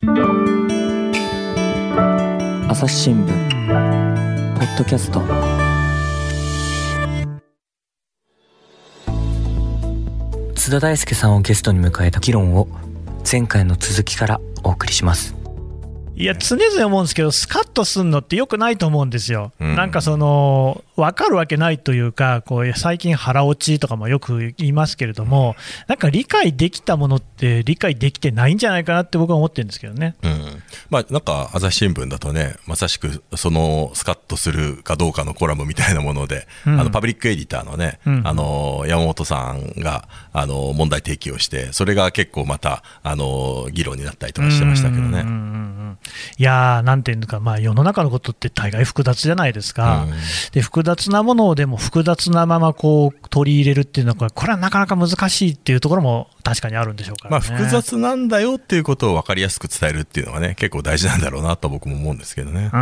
朝日新聞ポッドキャスト。津田大介さんをゲストに迎えた議論を前回の続きからお送りします。いや、常々思うんですけど、スカッとすんのってよくないと思うんですよ。うん。なんかその、分かるわけないというか、こう最近、腹落ちとかもよく言いますけれども、なんか理解できたものって理解できてないんじゃないかなって僕は思ってるんですけどね。うん、まあなんか朝日新聞だとねまさしくそのスカッとするかどうかのコラムみたいなもので、うん。あのパブリックエディターのね、うん。あの山本さんがあの問題提起をしてそれが結構またあの議論になったりとかしてましたけどね。うんうんうんうん。いやー、なんていうのか、まあ、世の中のことって大概複雑じゃないですか、うん。で複雑なものをでも複雑なままこう取り入れるっていうのは、これはなかなか難しいっていうところも確かにあるんでしょうから、まあ、ね複雑なんだよっていうことを分かりやすく伝えるっていうのがね結構大事なんだろうなと僕も思うんですけどね。ま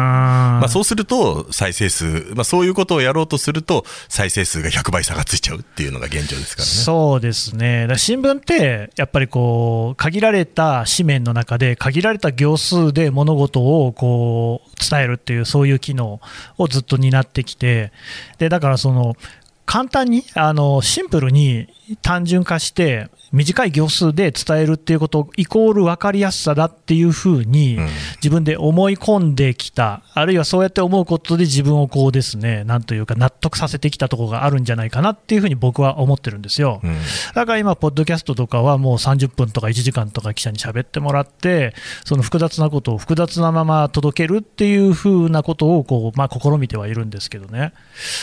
まあ、そうすると再生数、まあ、そういうことをやろうとすると再生数が100倍差がついちゃうっていうのが現状ですからね。そうですね、新聞って、やっぱりこう限られた紙面の中で、限られた行数で物事をこう伝えるっていう、そういう機能をずっと担ってきて、でだからその、簡単にあのシンプルに単純化して、短い行数で伝えるっていうことイコール分かりやすさだっていうふうにうん。自分で思い込んできた、あるいはそうやって思うことで自分をこうですね、なんというか納得させてきたところがあるんじゃないかなっていうふうに僕は思ってるんですよ。うん。だから今、ポッドキャストとかはもう30分とか1時間とか記者に喋ってもらって、その複雑なことを複雑なまま届けるっていうふうなことをこう、まあ、試みてはいるんですけどね、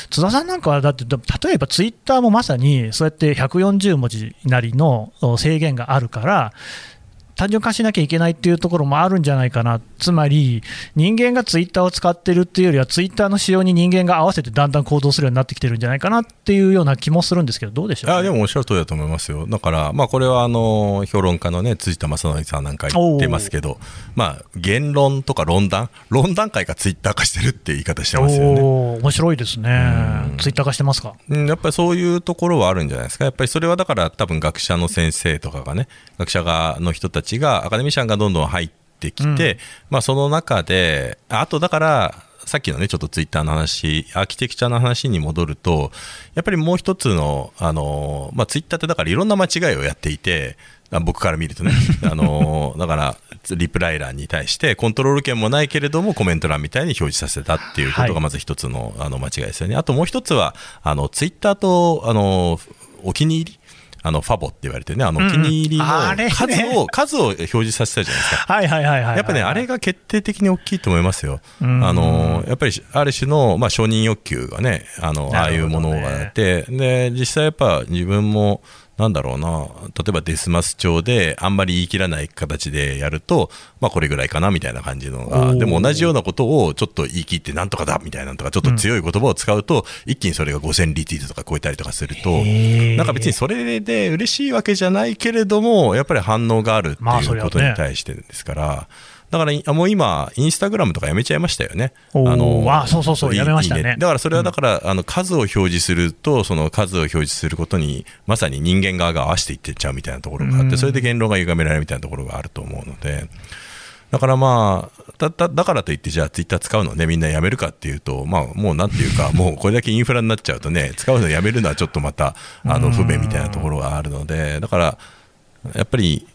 津田さんなんかはだって、例えばツイッターもまさにそうやって140文字なりの制限があるから、単純化しなきゃいけないっていうところもあるんじゃないかな、つまり人間がツイッターを使ってるっていうよりは、ツイッターの仕様に人間が合わせてだんだん行動するようになってきてるんじゃないかなっていうような気もするんですけど、どうでしょう、ね、あでもおっしゃる通りだと思いますよ。だから、まあ、これはあの評論家の、ね、辻田正則さんなんか言ってますけど、まあ、言論とか論談、論談会がツイッター化してるって言い方してますよね。面白いですねうん、ツイッター化してますか？うんやっぱりそういうところはあるんじゃないですか、やっぱりそれはだから、多分学者の先生とかがね、学者がの人たちが、アカデミシャンがどんどん入ってきて、うんまあ、その中で、ああとだから、さっきのね、ちょっとツイッターの話、アーキテクチャの話に戻ると、やっぱりもう一つの、あのまあ、ツイッターってだからいろんな間違いをやっていて、あ僕から見るとね、あのだから、リプライ欄に対して、コントロール権もないけれども、コメント欄みたいに表示させたっていうことはいがまず一つのあの間違いですよね。あともう一つは、あのツイッターとあのお気に入り。あのファボって言われてね、あのうんお気に入りのあれね数を、数を表示させたじゃないですか。はいはいはいはいはい。やっぱね、あれが決定的に大きいと思いますよ。うんあのやっぱりある種の、まあ、承認欲求がね、あのああいうものがあって、で実際やっぱ自分も、なんだろうな、例えばデスマス調で、あんまり言い切らない形でやると、まあ、これぐらいかなみたいな感じのが、でも同じようなことをちょっと言い切って、なんとかだみたいなのとか、ちょっと強い言葉を使うと、一気にそれが5000リツイートとか超えたりとかすると、なんか別にそれで嬉しいわけじゃないけれども、やっぱり反応があるっていうことに対してですから、だからいもう今、インスタグラムとかやめちゃいましたよね。おーあそうそうそうやめましたねいいだからそれはだから、あの数を表示すると、その数を表示することに、まさに人間側が合わせていってっちゃうみたいなところがあって、うんそれで言論が歪められるみたいなところがあると思うので。だからまあ、だだだからといって、じゃあ、ツイッター使うのね、みんなやめるかっていうと、まあ、もうなんていうか、もうこれだけインフラになっちゃうとね、使うのやめるのはちょっとまた、あの不便みたいなところがあるので、だから、やっぱり、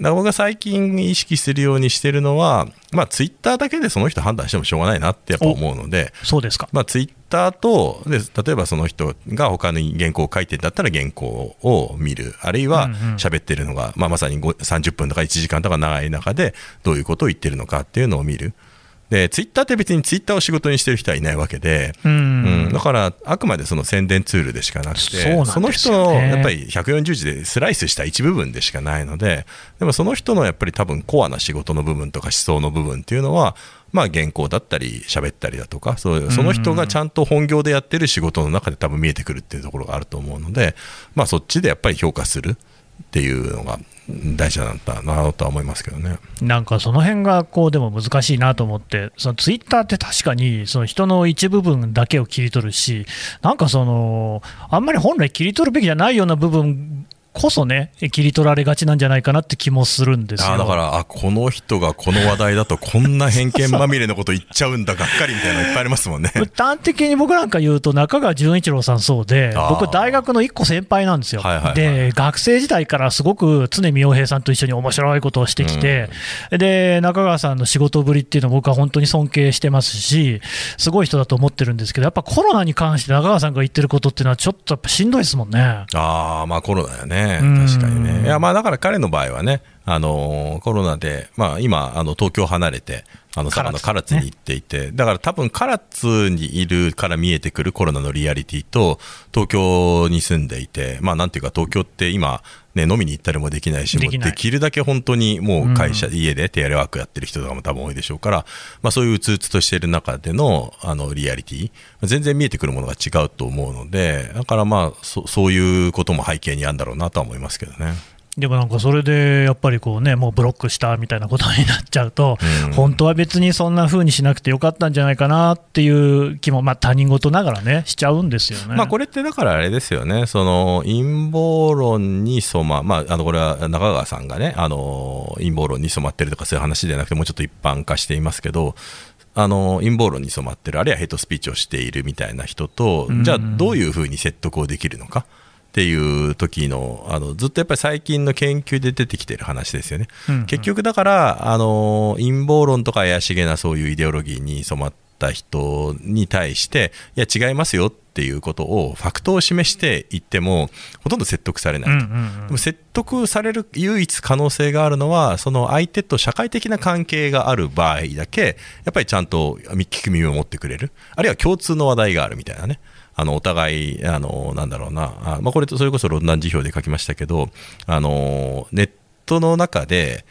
だから僕が最近意識するようにしてるのは、まあ、ツイッターだけでその人判断してもしょうがないなってやっぱ思うので、そうですか。まあ、ツイッターとで、例えばその人が他に原稿を書いてんだったら原稿を見る、あるいはうんうん喋ってるのが、まあ、まさにご30分とか1時間とか長い中で、どういうことを言ってるのかっていうのを見る。で、ツイッターって別にツイッターを仕事にしてる人はいないわけで、ううん。ん。だから、あくまでその宣伝ツールでしかなくて、ね。の人のやっぱり140字でスライスした一部分でしかないので、でもその人のやっぱり多分コアな仕事の部分とか思想の部分っていうのは、まあ原稿だったり喋ったりだとか、そうその人がちゃんと本業でやってる仕事の中で多分見えてくるっていうところがあると思うので、まあそっちでやっぱり評価するっていうのが大事なんだなとは思いますけどね。なんかその辺がこうでも難しいなと思って、そのツイッターって確かにその人の一部分だけを切り取るし、なんかその、あんまり本来切り取るべきじゃないような部分こそね、切り取られがちなんじゃないかなって気もするんですよ。あだからあこの人がこの話題だとこんな偏見まみれのこと言っちゃうんだがっかりみたいなのいっぱいありますもんね。端的に僕なんか言うと、中川純一郎さんそうで、僕、大学の1個先輩なんですよ、はいはいはい。で学生時代からすごく常見洋平さんと一緒に面白いことをしてきて、で中川さんの仕事ぶりっていうのを僕は本当に尊敬してますし、すごい人だと思ってるんですけど、やっぱコロナに関して中川さんが言ってることっていうのは、ちょっとやっぱしんどいですもんね。ああまあコロナよねうん確かにね。いやまあだから彼の場合はねあのーコロナで、まあ、今あの東京離れてあの佐賀の唐唐津に行っていて、だから多分唐津にいるから見えてくるコロナのリアリティと東京に住んでいてまあなんていうか東京って今ね、飲みに行ったりもできないし、できるだけ本当にもう会社、家でテレワークやってる人とかも多分多いでしょうから、まあ、そういううつうつとしている中でのあのリアリティ、全然見えてくるものが違うと思うので、だからまあそ、そういうことも背景にあるんだろうなとは思いますけどね。でもなんかそれでやっぱりこうね、もうブロックしたみたいなことになっちゃうと、うん本当は別にそんな風にしなくてよかったんじゃないかなっていう気も、まあ、他人事ながらね、しちゃうんですよね。まあ、これってだからあれですよね、その陰謀論に染ま、まあ、あのこれは中川さんがね、あの陰謀論に染まってるとかそういう話じゃなくて、もうちょっと一般化していますけど、あの陰謀論に染まってる、あるいはヘイトスピーチをしているみたいな人と、うんじゃあ、どういうふうに説得をできるのか。っていう時のあのずっとやっぱり最近の研究で出てきてる話ですよね。うんうん結局だからあの陰謀論とか怪しげなそういうイデオロギーに染まった人に対していや違いますよっていうことをファクトを示していってもほとんど説得されないと、うんうんうん。でも説得される唯一可能性があるのはその相手と社会的な関係がある場合だけやっぱりちゃんと聞く耳を持ってくれる。あるいは共通の話題があるみたいなね。あのお互いあのなんだろうな。あ、まあ、これそれこそロンダン辞表で書きましたけどあのネットの中で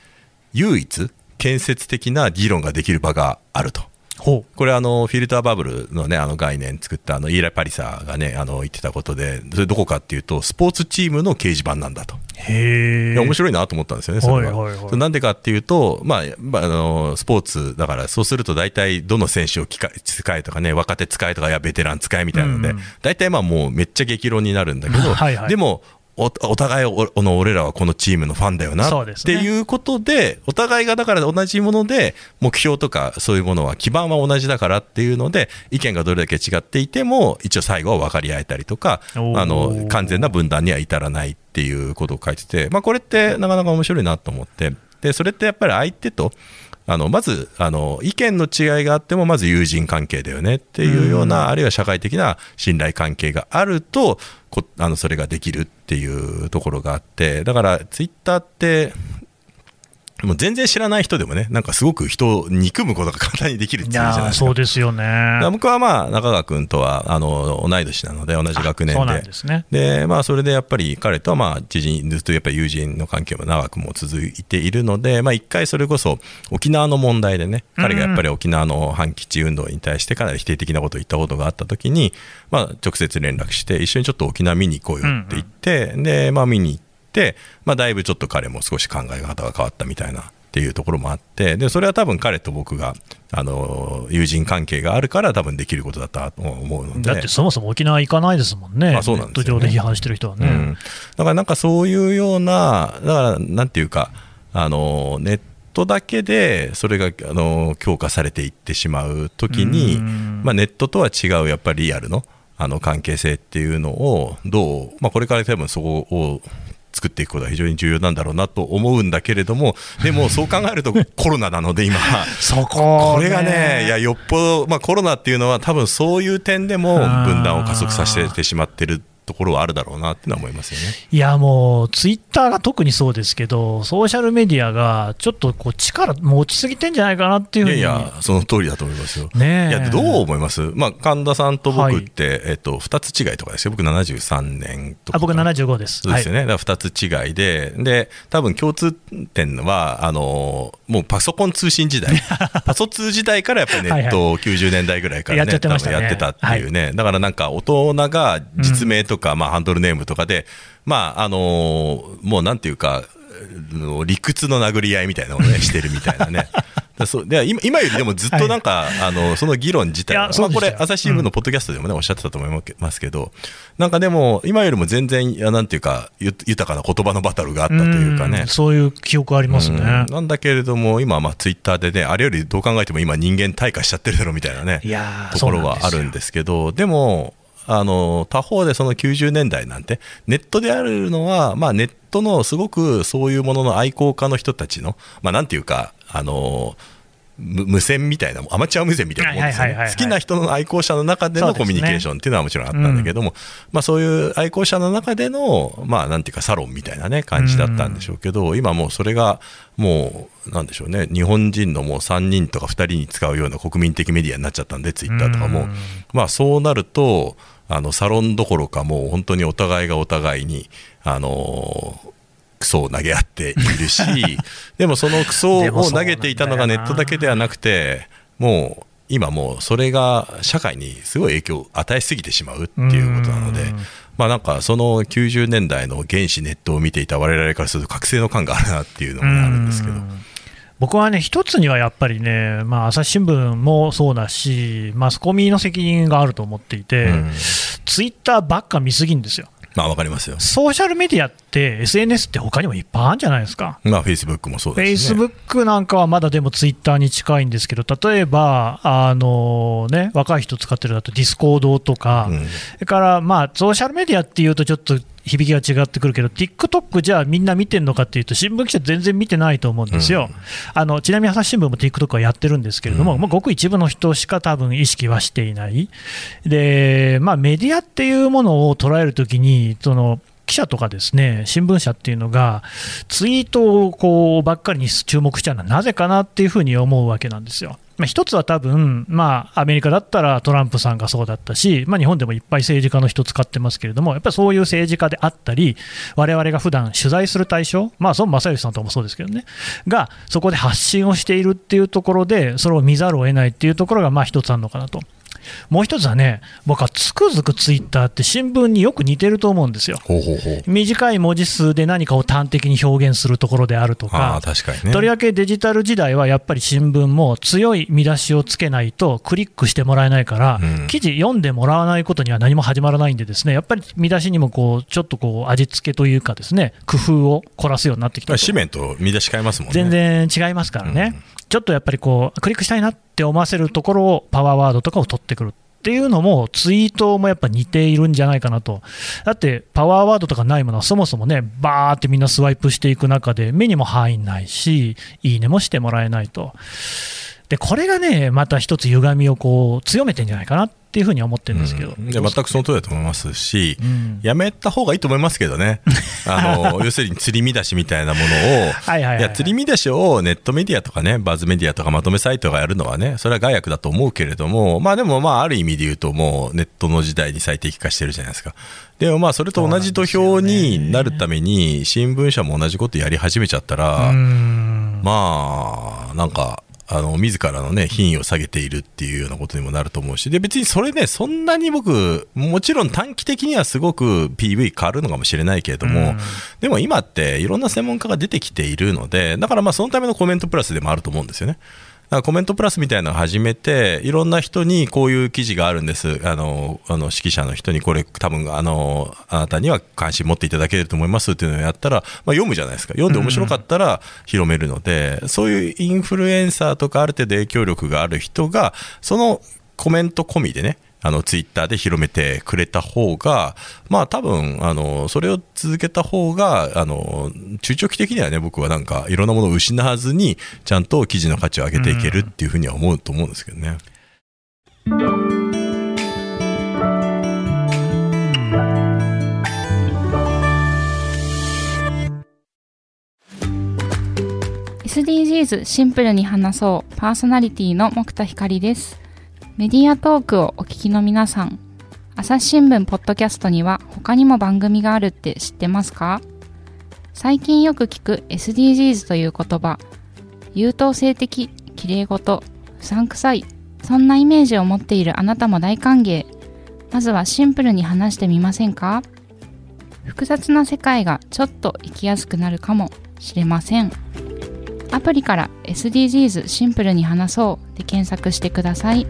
唯一建設的な議論ができる場があると。ほこれあのフィルターバブルのねあの概念作ったあのイーライ・パリサーがねあの言ってたことでそれどこかっていうとスポーツチームの掲示板なんだと。うへ面白いなと思ったんですよね、それは。はいはいはい。なんでかっていうと、まあ、まあ、あのスポーツだから、そうすると大体どの選手を使い使えとかね、若手使えとか、いやベテラン使えみたいなので、うんうん。大体まあもうめっちゃ激論になるんだけど、はいはい。でも、おお互いおの俺らはこのチームのファンだよなね。ていうことで、お互いがだから同じもので、目標とかそういうものは、基盤は同じだからっていうので、意見がどれだけ違っていても、一応最後は分かり合えたりとか、あの完全な分断には至らないっていうことを書いてて、まあ、これってなかなか面白いなと思って、でそれってやっぱり相手と、あのまずあの意見の違いがあってもまず友人関係だよねっていうような、あるいは社会的な信頼関係があるとこあのそれができるっていうところがあってだからツイッターってもう全然知らない人でもねなんかすごく人を憎むことが簡単にできるっいていうじゃないですか。そうですよね。僕はまあ中川君とはあの同い年なので同じ学年で。ですね。でまあ、それでやっぱり彼とはまあ知人ずっとやっぱり友人の関係も長くも続いているので、まあ、一回それこそ沖縄の問題でね彼がやっぱり沖縄の反基地運動に対してかなり否定的なことを言ったことがあった時に、まあ、直接連絡して一緒にちょっと沖縄見に行こうよって言って、でまあ、見に行って、まあ、だいぶちょっと彼も少し考え方が変わったみたいな。っていうところもあってでそれは多分彼と僕があの友人関係があるから多分できることだったと思うのでだってそもそも沖縄行かないですもんね、まあそうなんですよねネット上で批判してる人はね。うん、だからなんかそういうような、だからなんていうか、あのネットだけでそれがあの強化されていってしまうときに、うんまあ、ネットとは違うやっぱりリアルのあの関係性っていうのをどう、まあ、これから多分そこを作っていくことが非常に重要なんだろうなと思うんだけれども、でもそう考えると コロナなので今。そここれがね、いやよっぽど、まあ、コロナっていうのは、多分そういう点でも分断を加速させてしまってるところはあるだろうなっていうのは思いますよね。いやもう、ツイッターが特にそうですけど、ソーシャルメディアがちょっとこう力持ちすぎてんじゃないかなっていうふにいうやいや、その通りだと思いますよ。ねえいやどう思います、まあ、神田さんと僕って、はいえっと、2つ違いとかですよ、僕73年とか。あ僕75です。そうですよね。ね、だから2つ違いで、で多分共通点はあの、もうパソコン通信時代、パソ通時代からやっぱりネットを90年代ぐらいからね、やっやってたっていうね、だからなんか大人が実名とか、まあ、ハンドルネームとかで、まああのもうなんていうか、理屈の殴り合いみたいなのをね、してるみたいなね。だそうで今今よりでもずっとなんか、あのその議論自体は、まあ、これ、朝日新聞のポッドキャストでもね、おっしゃってたと思いますけど、なんかでも、今よりも全然、なんていうか、豊かな言葉のバトルがあったというかね、そういう記憶ありますね。なんだけれども、今、まあ、ツイッターでね、あれよりどう考えても今、人間退化しちゃってるだろみたいなね、ところはあるんですけど、でも、あの他方でその90年代なんてネットであるのは、まあ、ネットのすごくそういうものの愛好家の人たちの、まあ、なんていうかあの無線みたいなアマチュア無線みたいなもんですよね。好きな人の愛好者の中でのコミュニケーションっていうのはもちろんあったんだけども、そう、ねうん、まあ、そういう愛好者の中での、まあ、なんていうかサロンみたいな、ね、感じだったんでしょうけど、うん、今もうそれがもうなんでしょうね日本人のもう3人とか2人に使うような国民的メディアになっちゃったんでツイッターとかも、うん、まあ、そうなるとあのサロンどころかもう本当にお互いがお互いにあのクソを投げ合っているし でもそのクソを投げていたのがネットだけではなくてもう今もうそれが社会にすごい影響を与えすぎてしまうっていうことなので。まあなんかその90年代の原始ネットを見ていた我々からすると覚醒の感があるなっていうのもあるんですけど。僕はね、一つにはやっぱりね、まあ、朝日新聞もそうだし、マスコミの責任があると思っていて、ツイッターばっか見すぎんですよ。まあ、わかりますよ。ソーシャルメディアって、SNS って他にもいっぱいあるんじゃないですか。まあ、フェイスブックもそうですね。フェイスブックなんかはまだでもツイッターに近いんですけど、例えば、あのね、若い人使ってるだとディスコードとか、うん、それから、まあ、ソーシャルメディアっていうとちょっと響きが違ってくるけど、TikTok じゃあみんな見てるのかっていうと、新聞記者全然見てないと思うんですよ。うん、あのちなみに朝日新聞も TikTok はやってるんですけれども、うん、まあ、ごく一部の人しか多分意識はしていない。で、まあ、メディアっていうものを捉えるときに、その、記者とかですね新聞社っていうのがツイートをこうばっかりに注目しちゃうのはなぜかなっていうふうに思うわけなんですよ。まあ、一つは多分、まあ、アメリカだったらトランプさんがそうだったし、まあ、日本でもいっぱい政治家の人使ってますけれども、やっぱりそういう政治家であったり、我々が普段取材する対象、まあ、孫正義さんとかもそうですけどね、が、そこで発信をしているっていうところで、それを見ざるを得ないっていうところが、まあ、一つあるのかなと。もう一つはね、僕はつくづくツイッターって新聞によく似てると思うんですよ。ほうほうほう短い文字数で何かを端的に表現するところであるとか、確かにね、とりわけデジタル時代はやっぱり新聞も強い見出しをつけないとクリックしてもらえないから、うん、記事読んでもらわないことには何も始まらないんで、ですねやっぱり見出しにもこうちょっとこう味付けというか、ですね工夫を凝らすようになってきた紙面と見出し変えますもんね。全然違いますからね。うんちょっとやっぱりこうクリックしたいなって思わせるところをパワーワードとかを取ってくるっていうのも、ツイートもやっぱ似ているんじゃないかなと。だって、パワーワードとかないものはそもそもね、バーってみんなスワイプしていく中で、目にも入んないし、いいねもしてもらえないと。で、これがね、また一つ歪みをこう強めてんじゃないかなっていうふうに思ってるんですけど、うん、全くその通りだと思いますし、うん、やめた方がいいと思いますけどね、あの要するに釣り見出しみたいなものを、はいはい、いや釣り見出しをネットメディアとかね、バズメディアとかまとめサイトがやるのはね、それは害悪だと思うけれども、まあでも、まあ、ある意味で言うと、もうネットの時代に最適化してるじゃないですか。でもまあそれと同じ土俵になるために新聞社も同じことやり始めちゃったらまあなんかあの自らの、ね、品位を下げているっていうようなことにもなると思うし、で別にそれね、そんなに僕、もちろん短期的にはすごく PV 変わるのかもしれないけれども、うん、でも今っていろんな専門家が出てきているので、だからまあそのためのコメントプラスでもあると思うんですよね。コメントプラスみたいなのを始めて、いろんな人にこういう記事があるんです、あのあの指揮者の人に、これ、多分あのあなたには関心持っていただけると思いますっていうのをやったら、まあ、読むじゃないですか、読んで面白かったら広めるので、うん、そういうインフルエンサーとか、ある程度影響力がある人が、そのコメント込みでね、あのツイッターで広めてくれた方が、まあ多分あのそれを続けた方があの中長期的にはね僕はなんかいろんなものを失わずにちゃんと記事の価値を上げていけるっていうふうには思うと思うんですけどね。SDGs シンプルに話そうパーソナリティの木田光です。メディアトークをお聞きの皆さん、朝日新聞ポッドキャストには他にも番組があるって知ってますか？最近よく聞く SDGs という言葉、優等生的、綺麗事、不散臭い、そんなイメージを持っているあなたも大歓迎。まずはシンプルに話してみませんか？複雑な世界がちょっと生きやすくなるかもしれません。アプリから SDGs シンプルに話そうで検索してください。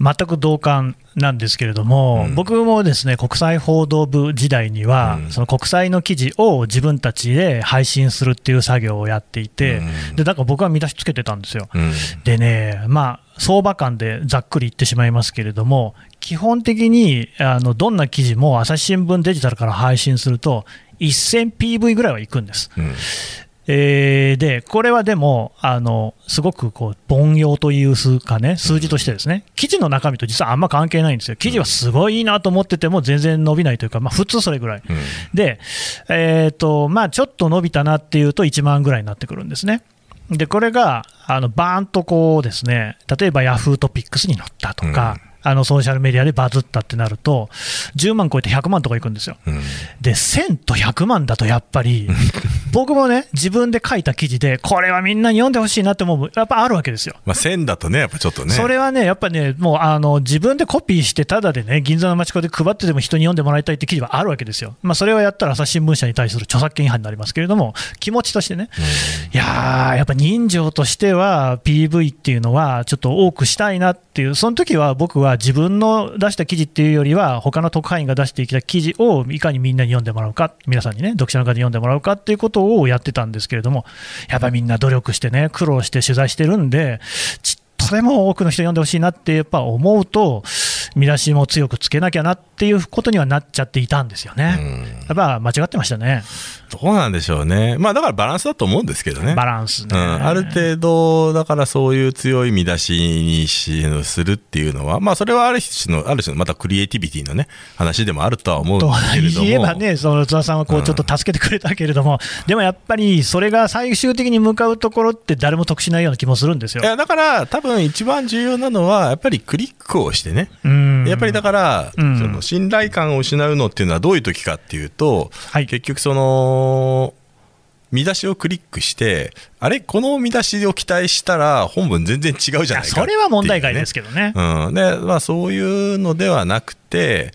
全く同感なんですけれども、うん。僕もですね国際報道部時代には、うん。その国際の記事を自分たちで配信するっていう作業をやっていて、うん。でだから僕は見出しつけてたんですよ。うん。でね、まあ、相場感でざっくり言ってしまいますけれども、基本的にあのどんな記事も朝日新聞デジタルから配信すると、1000PV ぐらいは行くんです。うんえーで、これはでも、あのすごくこう凡庸という数かね、数字としてですね、記事の中身と実はあんま関係ないんですよ、記事はすごいいいなと思ってても、全然伸びないというか、まあ、普通それぐらい。うんで、えーとまあ、ちょっと伸びたなっていうと、1万ぐらいになってくるんですね。で、これがあのバーンとこうですね、例えばヤフートピックスに載ったとか、あのソーシャルメディアでバズったってなると、10万超えて100万とかいくんですよ。うんで、1000と100万だとやっぱり、僕もね、自分で書いた記事で、これはみんなに読んでほしいなって思う、やっぱあるわけですよ。まあ、1000だとね、やっぱちょっとね。それはね、やっぱね、もうあの自分でコピーして、ただでね、銀座の町子で配ってでも人に読んでもらいたいって記事はあるわけですよ。まあ、それをやったら朝日新聞社に対する著作権違反になりますけれども、気持ちとしてね、いやー、やっぱ人情としては、PV っていうのは、ちょっと多くしたいなっていう、その時は僕は自分の出した記事っていうよりは、他の特派員が出してきた記事をいかにみんなに読んでもらうか、皆さんにね、読者の方に読んでもらうかっていうことををやってたんですけれども、やっぱみんな努力してね、苦労して取材してるんで、ちっとでも多くの人に読んでほしいなってやっぱ思うと、見出しも強くつけなきゃなっていうことにはなっちゃっていたんですよね。やっぱ間違ってましたね、どうなんでしょうね。まあ、だからバランスだと思うんですけどね。バランスね。うん、ある程度、だからそういう強い見出しにしするっていうのは、まあ、それはある種の、ある種のまたクリエイティビティのね、話でもあるとは思うんとですけれども。言えばね、その津田さんはこうちょっと助けてくれたけれども、でもやっぱりそれが最終的に向かうところって、誰も得しないような気もするんですよい。や、だから、多分一番重要なのは、やっぱりクリックをしてね。うん。やっぱりだから、うん。その信頼感を失うのっていうのはどういう時かっていうと、はい。結局その、見出しをクリックして、あれ、この見出しを期待したら本文全然違うじゃないかね。それは問題外ですけどね。うん、で、まあ、そういうのではなくて、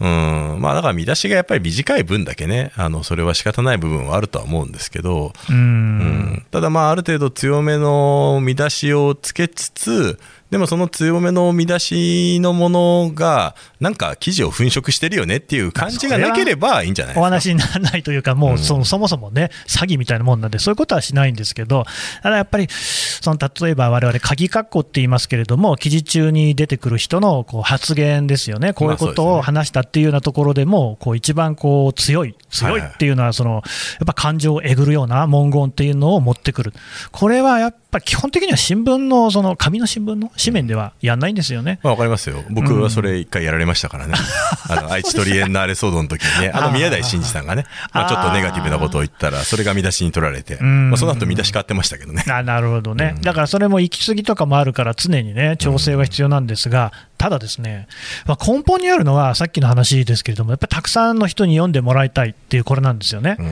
うん、まあ、だから見出しがやっぱり短い分だけね、あの、それは仕方ない部分はあるとは思うんですけど、ううんん、ただまあ、ある程度強めの見出しをつけつつ、でもその強めの見出しのものが、なんか記事を粉飾してるよねっていう感じがなければいいんじゃない。お話にならないというか、もうそ,、そもそもね、詐欺みたいなもんなんで、そういうことはしないんですけど、ただやっぱり、その例えば我々鍵括弧って言いますけれども、記事中に出てくる人のこう発言ですよね、こういうことを話したっていうようなところでも、こう一番こう強い、強いっていうのはその、やっぱ感情をえぐるような文言っていうのを持ってくる、これはやっぱ基本的には新聞の、その紙の新聞の紙面ではやんないんですよね。まあ、わかりますよ。僕はそれ一回やられましたからね。あの、愛知トリエンナーレ騒動の時にね、あの、宮台真司さんがね、まあ、ちょっとネガティブなことを言ったら、それが見出しに取られて、んまあ、その後見出し変わってましたけどね。あなるほどね、だからそれも行き過ぎとかもあるから、常にね、調整は必要なんですが、ただですね、まあ、根本にあるのは、さっきの話ですけれども、やっぱりたくさんの人に読んでもらいたいっていう、これなんですよね。うん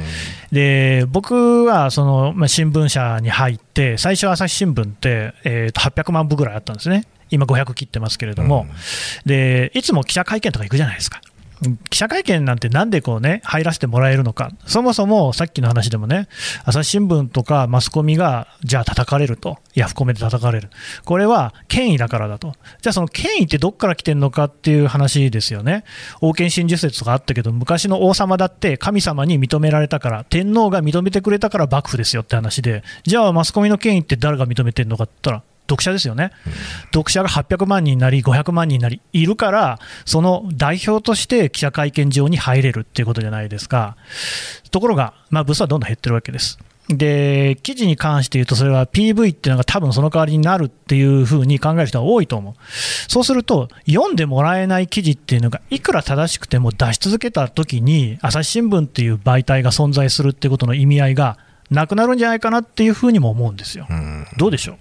で僕はその、まあ、新聞社に入って、最初、朝日新聞って、えーと800万部ぐらいあったんですね、今500切ってますけれども、でいつも記者会見とか行くじゃないですか。記者会見なんてなんでこうね入らせてもらえるのか、そもそもさっきの話でもね、朝日新聞とかマスコミがじゃあ叩かれると、ヤフコメで叩かれる、これは権威だからだと、じゃあその権威ってどっから来てるのかっていう話ですよね、王権真珠説とかあったけど、昔の王様だって神様に認められたから、天皇が認めてくれたから幕府ですよって話で、じゃあマスコミの権威って誰が認めてるのかって言ったら、読者ですよね、読者が800万人になり、500万人になり、いるから、その代表として記者会見場に入れるっていうことじゃないですか。ところが、まあ、部数はどんどん減ってるわけです。で、記事に関して言うと、それは PV っていうのが多分その代わりになるっていうふうに考える人は多いと思う。そうすると、読んでもらえない記事っていうのが、いくら正しくても出し続けたときに、朝日新聞っていう媒体が存在するっていうことの意味合いがなくなるんじゃないかなっていうふうにも思うんですよ。うんどうでしょう？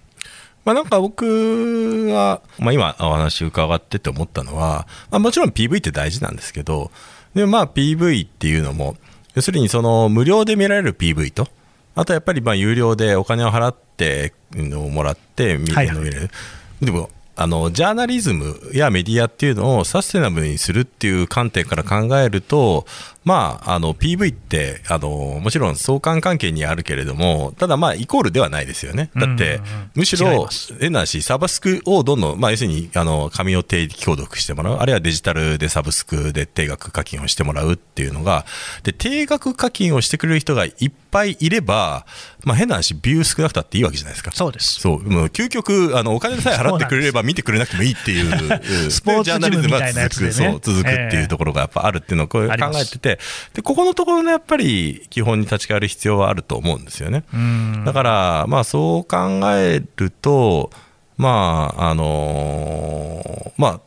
まあ、なんか僕は、まあ、今お話伺ってて思ったのは、まあ、もちろん PV って大事なんですけど、でもまあ PV っていうのも、要するにその無料で見られる PV と、あとやっぱりまあ有料でお金を払ってもらって見,、はいはい見れる。でもあのジャーナリズムやメディアっていうのをサステナブルにするっていう観点から考えると、まあ、あの PV ってあのもちろん相関関係にあるけれどもただまあイコールではないですよね。だって、むしろ変なしサブスクをどんどん、まあ、要するにあの紙を定期購読してもらう。あるいはデジタルでサブスクで定額課金をしてもらうっていうのがで定額課金をしてくれる人がいっぱいいれば、まあ、変な話ビュー少なくたっていいわけじゃないですか。そうです。そう。もう究極あのお金さえ払ってくれれば見てくれなくてもいいっていううん スポーツジャーナリズムが続ねくそう続くっていうところがやっぱあるっていうのをこう考えててでここのところのやっぱり基本に立ち返る必要はあると思うんですよね。うんだから、まあ、そう考えると、まああのまあ、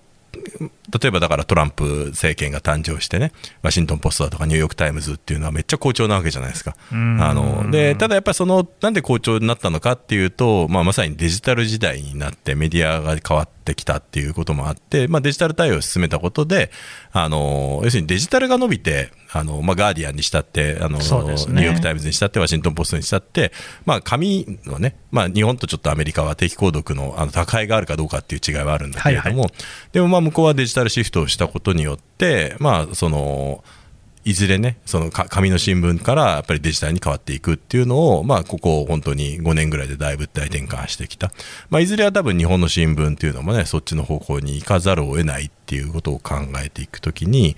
例えばだからトランプ政権が誕生してね、ワシントン・ポストだとかニューヨーク・タイムズっていうのはめっちゃ好調なわけじゃないですか。うん。あのでただやっぱりその、なんで好調になったのかっていうと、まあ、まさにデジタル時代になってメディアが変わってきたっていうこともあって、まあ、デジタル対応を進めたことで、あの要するにデジタルが伸びて、あのまあ、ガーディアンにしたって、あのね。ニューヨーク・タイムズにしたって、ワシントン・ポストにしたって、まあ、紙のね、まあ、日本とちょっとアメリカは定期購読のあの高いがあるかどうかっていう違いはあるんだけれども、はい。でもまあ向こうはデジタルタルシフトをしたことによって、まあ、そのいずれね、その紙の新聞からやっぱりデジタルに変わっていくっていうのを、まあ、ここ本当に5年ぐらいでだいぶ大転換してきた。まあ、いずれは多分日本の新聞っていうのもね、そっちの方向に行かざるを得ないっていうことを考えていくときに、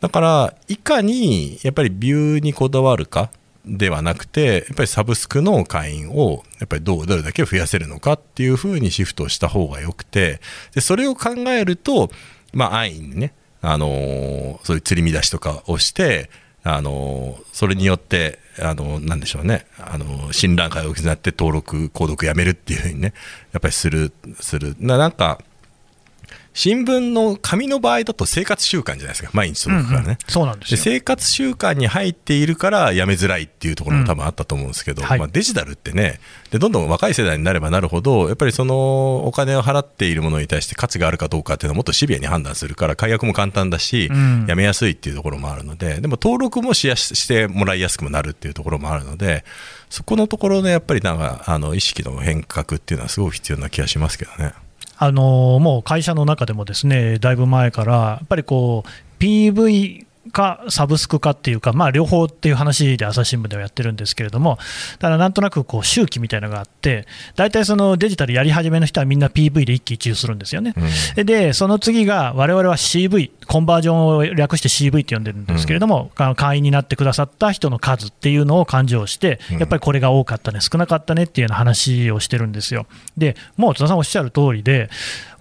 だから、いかにやっぱりビューにこだわるかではなくて、やっぱりサブスクの会員をやっぱりどうどれだけ増やせるのかっていうふうにシフトした方がよくて、でそれを考えると、まあ、安易にね、あのーそういう釣り見出しとかをして、あのーそれによって、あのーなんでしょうね、あのー信頼感を失って登録、購読やめるっていうふうにね、やっぱりする、する。ななんか、新聞の紙の場合だと生活習慣じゃないですか、毎日届くからね。うんうんそうなんです生活習慣に入っているからやめづらいっていうところも多分あったと思うんですけど、うんはいまあ、デジタルってねでどんどん若い世代になればなるほどやっぱりそのお金を払っているものに対して価値があるかどうかっていうのをもっとシビアに判断するから解約も簡単だし、うんやめやすいっていうところもあるのででも登録もしやすしてもらいやすくもなるっていうところもあるのでそこのところのやっぱりなんかあの意識の変革っていうのはすごく必要な気がしますけどね。あのもう会社の中でもですねだいぶ前から、やっぱりこう PV かサブスクかっていうか、まあ、両方っていう話で朝日新聞ではやってるんですけれども、ただなんとなくこう周期みたいなのがあって、大体そのデジタルやり始めの人はみんな PV で一喜一憂するんですよね。で、その次が我々は CV、コンバージョンを略して CV って呼んでるんですけれども、あの会員になってくださった人の数っていうのを勘定して、やっぱりこれが多かったね、少なかったねっていうような話をしてるんですよ。で、もう津田さんおっしゃる通りで、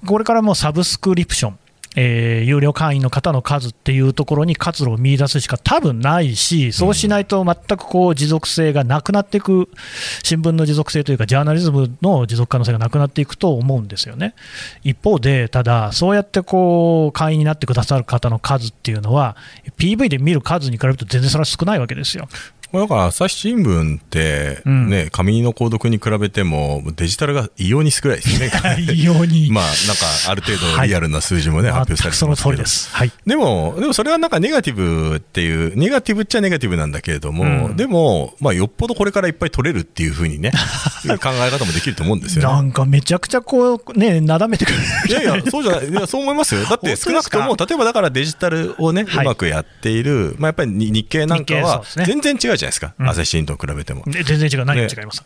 これからもうサブスクリプション、えー有料会員の方の数っていうところに活路を見出すしか多分ないし、そうしないと全くこう持続性がなくなっていく、新聞の持続性というか、ジャーナリズムの持続可能性がなくなっていくと思うんですよね。一方で、ただ、そうやってこう会員になってくださる方の数っていうのは、PV で見る数に比べると全然それは少ないわけですよ。これだから朝日新聞って、うん。ね紙の購読に比べてもデジタルが異様に少ないですね。異様に。まあなんかある程度リアルな数字もね、発表されてますけど。です。はい。でも、でもそれはなんかネガティブっていう、ネガティブっちゃネガティブなんだけれども、うん。でも、まあ、よっぽどこれからいっぱい取れるっていうふうにね、考え方もできると思うんですよね。なんかめちゃくちゃこう、ね、なだめてくるいやいや、そうじゃない、いや、そう思いますよ。だって少なくとも、例えばだからデジタルをね、はい。うまくやっている、まあ、やっぱり日日経なんかは全然違うじゃないですか、うん。朝日新聞と比べても。ね全然違う、何が違います、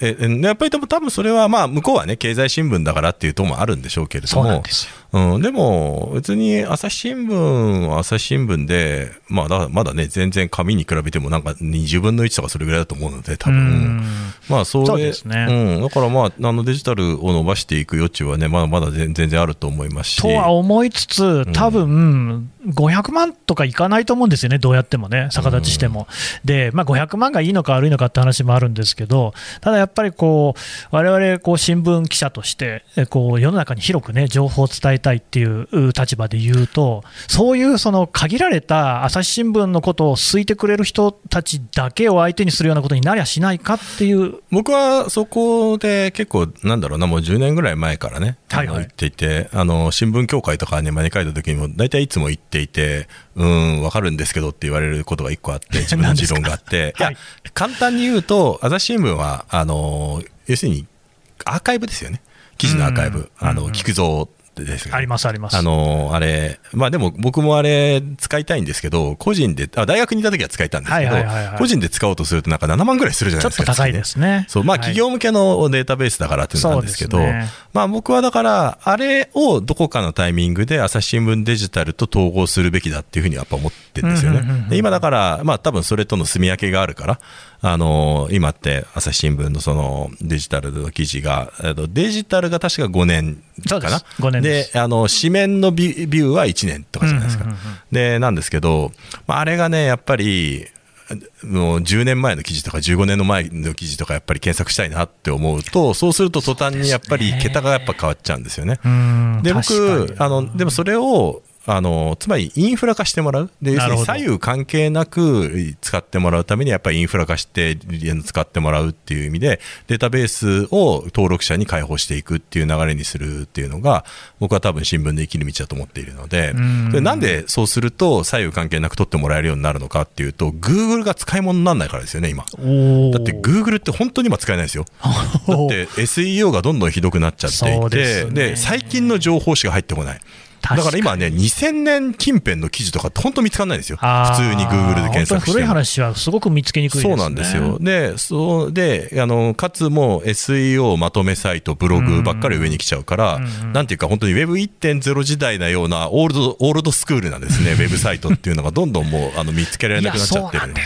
ええやっぱりでも多分それは、まあ、向こうはね、経済新聞だからっていうともあるんでしょうけれどそうなんもで、すよ。うん、でも、別に朝日新聞は朝日新聞で、まあ、だまだね、全然紙に比べても、なんか20分の1とかそれぐらいだと思うので、多う分ん。まあ、そうですね。うん、だから、まあ、あのデジタルを伸ばしていく余地はね、まだまだ全全然あると思いますし。とは思いつつ、多分500万とかいかないと思うんですよね、どうやってもね、逆立ちしても。で、まあ、500万がいいのか悪いのかって話もあるんですけど、ただやっぱりこう、われわれ新聞記者として、えこう世の中に広くね、情報を伝えたいっていうう立場で言うと、そういうその限られた朝日新聞のことを好いてくれる人たちだけを相手にするようなことになりゃしないかっていう。僕はそこで結構、なんだろうな、もう10年ぐらい前からね、はいはい。言っていて、あの新聞協会とかに招かれた時にも、大体いつも言っていて、うん、わかるんですけどって言われることが一個あって、自分の持論があって、いやはい、簡単に言うと、朝日新聞は、あの要するにアーカイブですよね。記事のアーカイブ、うんあの、うん聞ですねありますあります。あのあれ、まあでも僕もあれ使いたいんですけど、個人で、あ大学にいた時は使いたんですけどはいはいはいはい、個人で使おうとするとなんか7万ぐらいするじゃちょっないですか。と高いですね。そう、まあはい企業向けのデータベースだからっていうのなんですけど、そうですねまあ僕はだから、あれをどこかのタイミングで朝日新聞デジタルと統合するべきだっていうふうにやっぱ思ってるんですようんうんうんうん今だから、まあ多分それとの住み分けがあるから、あの今って朝日新聞のそのデジタルの記事が、えっとデジタルが確か5年かな？そうです。5年ですあの紙面のビビューは1年とかじゃないですか。うんうんうんうんでなんですけど、まあ、あれがねやっぱりもう10年前の記事とか15年の前の記事とかやっぱり検索したいなって思うとそうすると途端にやっぱり桁がやっぱ変わっちゃうんですよね。うんで僕あのでもそれをあのつまりインフラ化してもらうで要するに左右関係なく使ってもらうためにやっぱりインフラ化して使ってもらうっていう意味でデータベースを登録者に開放していくっていう流れにするっていうのが僕は多分新聞で生きる道だと思っているのでうんでなんでそうすると左右関係なく取ってもらえるようになるのかっていうと Google が使い物にならないからですよね今。だって Google って本当に今使えないですよ。だって SEO がどんどんひどくなっちゃっていて、すねで最近の情報しか入ってこない。だ確から今ね、2000年近辺の記事とかって本当見つかんないんですよ。普通に Google で検索本当に古い。話はすごく見つけにくいですね。そうなんですよ。で、そうで、あの、かつもう SEO まとめサイト、ブログばっかり上に来ちゃうから、うんうんなんていうか本当に Web1.0 時代なようなオールド、オールドスクールなんですね、ウェブサイトっていうのがどんどんもうあの見つけられなくなっちゃってるんで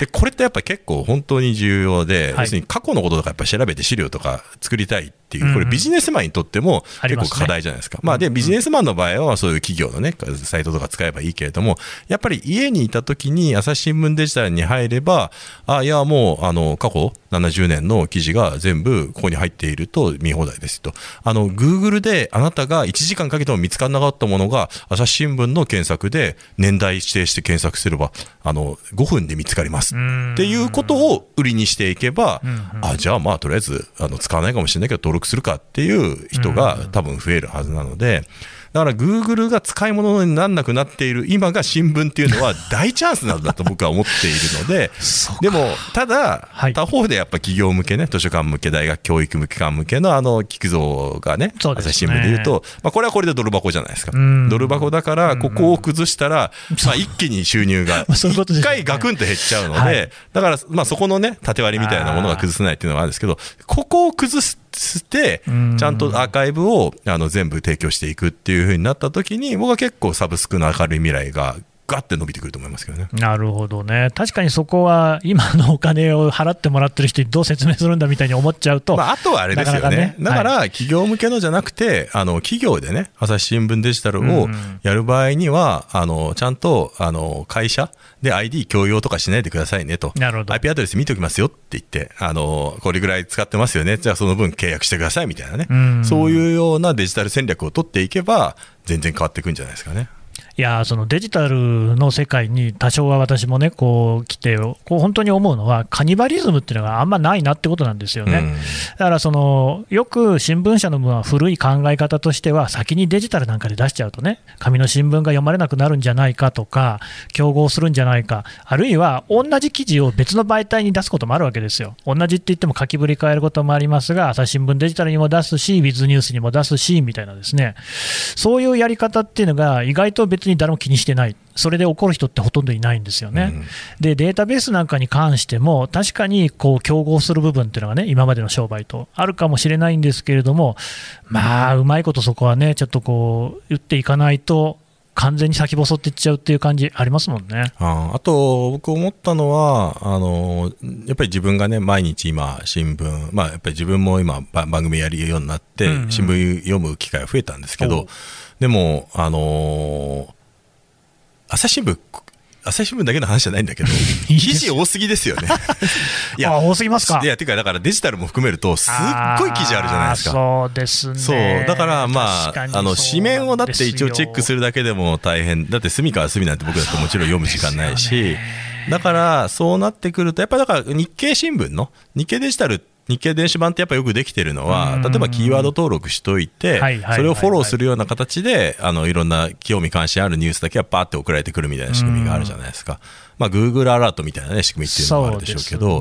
でこれってやっぱり結構本当に重要で、はい要するに過去のこととかやっぱり調べて資料とか作りたいっていう、これビジネスマンにとっても結構課題じゃないですか。まあで、ビジネスマンの場合はそういう企業のね、サイトとか使えばいいけれども、やっぱり家にいた時に朝日新聞デジタルに入れば、あ、いやもう、あの、過去70年の記事が全部ここに入っていると見放題ですと。あの、Google であなたが1時間かけても見つからなかったものが、朝日新聞の検索で年代指定して検索すれば、あの、5分で見つかります。うんっていうことを売りにしていけば、うんうんあじゃあまあとりあえずあの使わないかもしれないけど登録するかっていう人が多分増えるはずなので。だから Google が使い物にならなくなっている今が新聞っていうのは 大チャンスなんだと僕は思っているのででもただはい。他方でやっぱ企業向けね図書館向け大学教育機関向けのあの聞くぞがね朝日新聞で言うと、まあ、これはこれでドル箱じゃないですか。うん。ドル箱だからここを崩したら、まあ、一気に収入が 一回ガクンと減っちゃうので、はい。だから、まあ、そこのね、縦割りみたいなものが崩せないっていうのがあるんですけど、ここを崩してうん、ちゃんとアーカイブをあの全部提供していくっていう風になった時に、僕は結構サブスクの明るい未来がガッて伸びてくると思いますけどね。なるほどね、確かにそこは今のお金を払ってもらってる人にどう説明するんだみたいに思っちゃうと、まあ、あとはあれですよね。なかなかねだから、企業向けのじゃなくて、あの、企業でね、朝日新聞デジタルをやる場合には、あの、ちゃんと、あの、会社で ID 共用とかしないでくださいねと。なるほど IP アドレス見ておきますよって言って、あの、これぐらい使ってますよね。じゃあその分契約してくださいみたいなね。うんそういうようなデジタル戦略を取っていけば、全然変わっていくんじゃないですかね。いやーそのデジタルの世界に多少は私もね、こう来て、こう本当に思うのは、カニバリズムっていうのがあんまないなってことなんですよね。うんだからその、よく新聞社の分は古い考え方としては、先にデジタルなんかで出しちゃうとね、紙の新聞が読まれなくなるんじゃないかとか、競合するんじゃないか、あるいは同じ記事を別の媒体に出すこともあるわけですよ。同じって言っても書きぶり変えることもありますが、朝日新聞デジタルにも出すし、ウィズニュースにも出すしみたいなですね、そういうやり方っていうのが、意外と別に誰も気にしてない。それで怒る人ってほとんどいないんですよね。うんでデータベースなんかに関しても、確かにこう競合する部分っていうのがね、今までの商売とあるかもしれないんですけれども、まあ、うまいことそこはね、ちょっとこう、打っていかないと、完全に先細っていっちゃうっていう感じありますもんね。ああと、僕思ったのは、あの、やっぱり自分がね、毎日今、新聞、まあ、やっぱり自分も今、ば番組やるようになって、うんうん新聞読む機会が増えたんですけど、でも、あのー朝日新聞、朝日新聞だけの話じゃないんだけど、い記事多すぎですよね。いあ多すぎますかいや、てか、だからデジタルも含めると、すっごい記事あるじゃないですか。そうですね。そうだからまああの紙面をだって一応チェックする。るだけでも大変だって隅から隅なんて僕だってもちろん読む時間ないしだからそうなってくるとやっぱりだから日経新聞の日経デジタル日経電子版ってやっぱよくできてるのはうん。例えばキーワード登録しといてそれをフォローするような形であのいろんな興味関心あるニュースだけはパーって送られてくるみたいな仕組みがあるじゃないですか。まあ Google アラートみたいなね仕組みっていうのもあるでしょうけど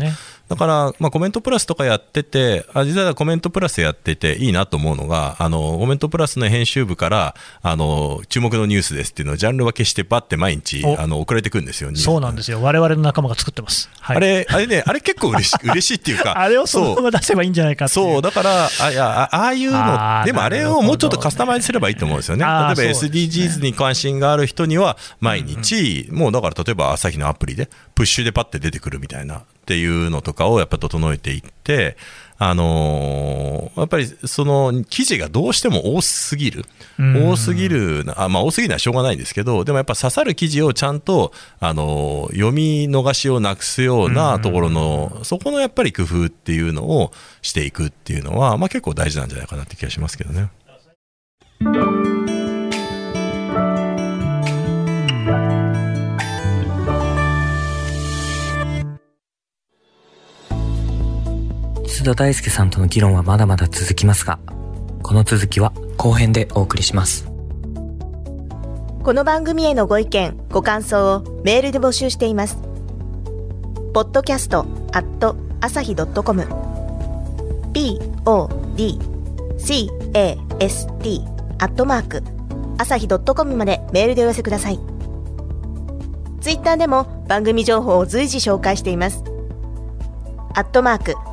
だから、まあ、コメントプラスとかやってて、あ実はコメントプラスやってていいなと思うのが、あのコメントプラスの編集部からあの注目のニュースですっていうのをジャンル分けして、ばって毎日お。あの送られてくるんですよ、そうなんですよ、我々の仲間が作ってます。はい、あれ、あれね、あれ結構嬉し 嬉しいっていうか、あれをそのまま出せばいいんじゃないかっていう。そう、だから、あいやあああいうのでもあれをもうちょっとカスタマイズすればいいと思うんですよね。例えば SDGs に関心がある人には、毎日、もうだから例えば朝日のアプリで、プッシュでパッて出てくるみたいなっていうのとかをやっぱ整えていって、あのーやっぱりその記事がどうしても多すぎる、うん。多すぎるなあ、まあ、多すぎるのはしょうがないんですけど、でもやっぱ刺さる記事をちゃんと、あのー読み逃しをなくすようなところの、そこのやっぱり工夫っていうのをしていくっていうのは、まあ、結構大事なんじゃないかなって気がしますけどね。田大介さんとの議論はまだまだ続きますが、この続きは後編でお送りします。この番組へのご意見、ご感想をメールで募集しています。podcast アット朝日 .com p o d c a s t アットマーク朝日 .com までメールでお寄せください。ツイッターでも番組情報を随時紹介しています。アットマーク